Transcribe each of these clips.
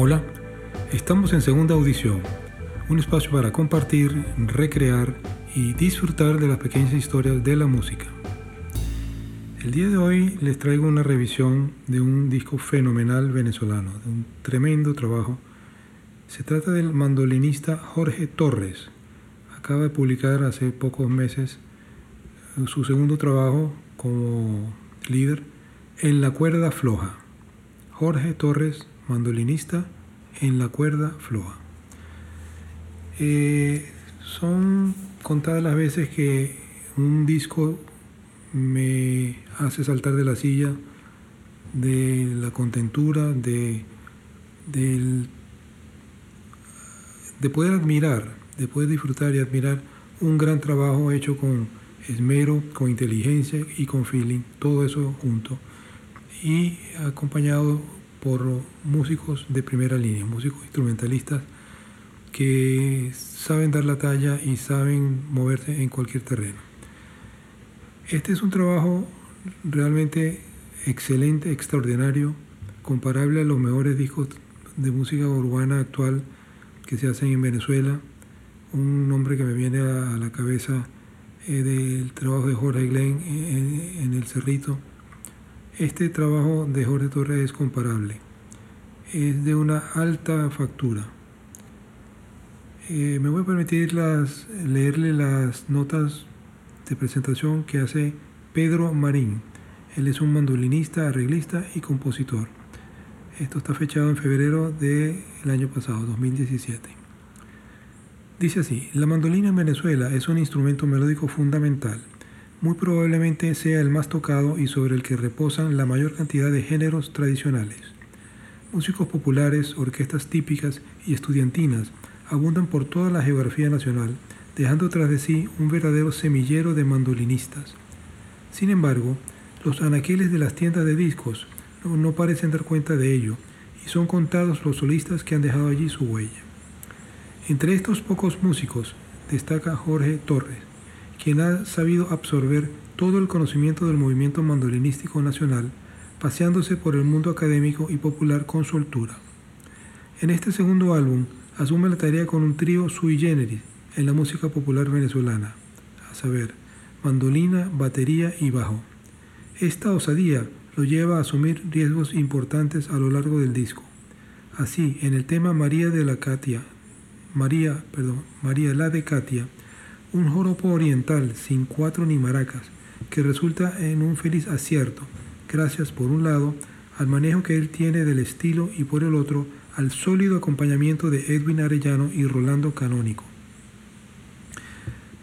Hola, estamos en segunda audición, un espacio para compartir, recrear y disfrutar de las pequeñas historias de la música. El día de hoy les traigo una revisión de un disco fenomenal venezolano, de un tremendo trabajo. Se trata del mandolinista Jorge Torres. Acaba de publicar hace pocos meses su segundo trabajo como líder en la cuerda floja. Jorge Torres, mandolinista en la cuerda floja. Eh, son contadas las veces que un disco me hace saltar de la silla, de la contentura, de, de poder admirar, de poder disfrutar y admirar un gran trabajo hecho con esmero, con inteligencia y con feeling, todo eso junto y acompañado por músicos de primera línea, músicos instrumentalistas que saben dar la talla y saben moverse en cualquier terreno. Este es un trabajo realmente excelente, extraordinario, comparable a los mejores discos de música urbana actual que se hacen en Venezuela. Un nombre que me viene a la cabeza eh, del trabajo de Jorge Glenn en El Cerrito este trabajo de Jorge Torres es comparable. Es de una alta factura. Eh, me voy a permitir leerle las notas de presentación que hace Pedro Marín. Él es un mandolinista, arreglista y compositor. Esto está fechado en febrero del año pasado, 2017. Dice así, la mandolina en Venezuela es un instrumento melódico fundamental muy probablemente sea el más tocado y sobre el que reposan la mayor cantidad de géneros tradicionales. Músicos populares, orquestas típicas y estudiantinas abundan por toda la geografía nacional, dejando tras de sí un verdadero semillero de mandolinistas. Sin embargo, los anaqueles de las tiendas de discos no, no parecen dar cuenta de ello, y son contados los solistas que han dejado allí su huella. Entre estos pocos músicos destaca Jorge Torres, quien ha sabido absorber todo el conocimiento del movimiento mandolinístico nacional, paseándose por el mundo académico y popular con soltura. En este segundo álbum asume la tarea con un trío sui generis en la música popular venezolana, a saber, mandolina, batería y bajo. Esta osadía lo lleva a asumir riesgos importantes a lo largo del disco. Así, en el tema María de la Katia, María, perdón, María la de Katia, un joropo oriental sin cuatro ni maracas, que resulta en un feliz acierto, gracias por un lado al manejo que él tiene del estilo y por el otro al sólido acompañamiento de Edwin Arellano y Rolando Canónico.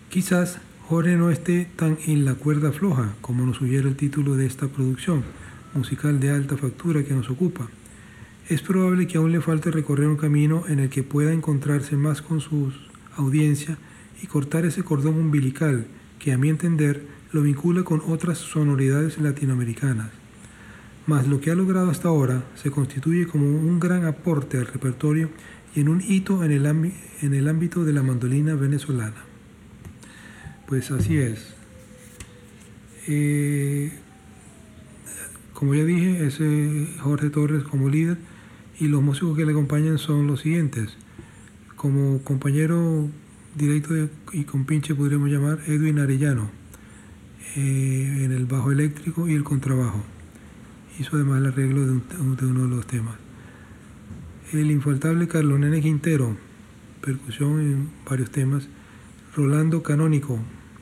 Quizás Jorge no esté tan en la cuerda floja como nos sugiere el título de esta producción musical de alta factura que nos ocupa. Es probable que aún le falte recorrer un camino en el que pueda encontrarse más con su audiencia y cortar ese cordón umbilical que a mi entender lo vincula con otras sonoridades latinoamericanas. Mas lo que ha logrado hasta ahora se constituye como un gran aporte al repertorio y en un hito en el, en el ámbito de la mandolina venezolana. Pues así es. Eh, como ya dije, es Jorge Torres como líder y los músicos que le acompañan son los siguientes. Como compañero directo y con pinche podríamos llamar Edwin Arellano eh, en el bajo eléctrico y el contrabajo. Hizo además el arreglo de, uno de los temas. El infaltable Carlos Nene Quintero, percusión en varios temas. Rolando Canónico,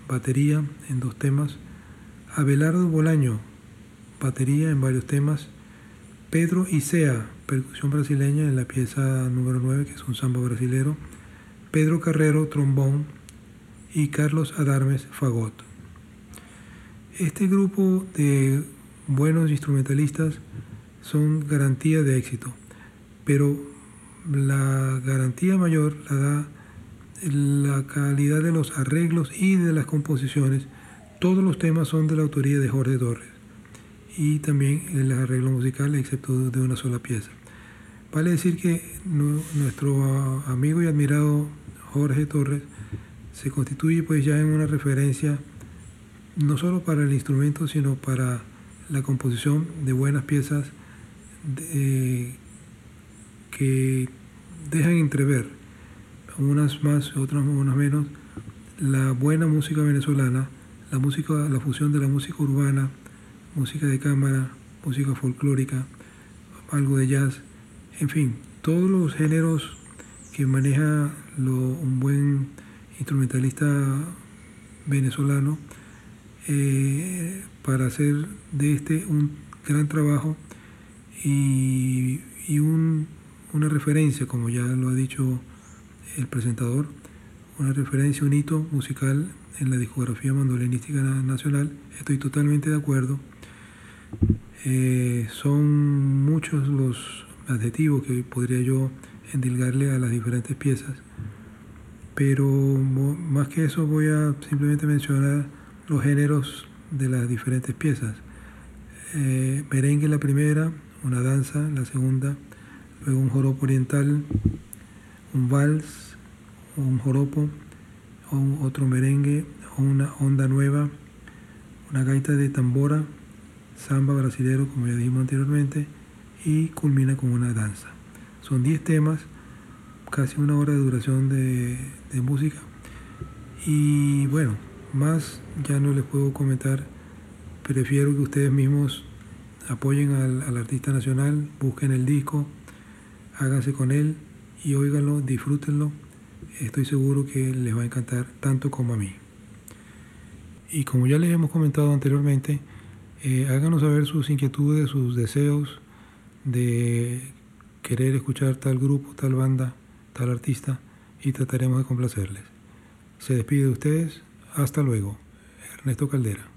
batería en dos temas. Abelardo Bolaño, batería en varios temas. Pedro Isea, percusión brasileña en la pieza número 9, que es un samba brasilero. Pedro Carrero, trombón, y Carlos Adarmes, fagot. Este grupo de buenos instrumentalistas son garantía de éxito, pero la garantía mayor la da la calidad de los arreglos y de las composiciones. Todos los temas son de la autoría de Jorge Torres y también el arreglo musical, excepto de una sola pieza. Vale decir que nuestro amigo y admirado Jorge Torres se constituye pues ya en una referencia no solo para el instrumento, sino para la composición de buenas piezas que dejan entrever, unas más, otras unas menos, la buena música venezolana, la música, la fusión de la música urbana, música de cámara, música folclórica, algo de jazz, en fin, todos los géneros que maneja un buen instrumentalista venezolano eh, para hacer de este un gran trabajo y, una referencia, como ya lo ha dicho el presentador, una referencia, un hito musical en la discografía mandolinística nacional. Estoy totalmente de acuerdo. Eh, son muchos los adjetivos que podría yo endilgarle a las diferentes piezas, pero más que eso voy a simplemente mencionar los géneros de las diferentes piezas. Eh, merengue la primera, una danza la segunda, luego un joropo oriental, un vals, un joropo, otro merengue, una onda nueva, una gaita de tambora, samba brasilero, como ya dijimos anteriormente, y culmina con una danza. Son 10 temas, casi una hora de duración de, música. Y bueno, más ya no les puedo comentar. Prefiero que ustedes mismos apoyen al, artista nacional, busquen el disco, háganse con él y óiganlo, disfrútenlo. Estoy seguro que les va a encantar tanto como a mí. Y como ya les hemos comentado anteriormente, eh, háganos saber sus inquietudes, sus deseos de querer escuchar tal grupo, tal banda, tal artista y trataremos de complacerles. Se despide de ustedes. Hasta luego. Ernesto Caldera.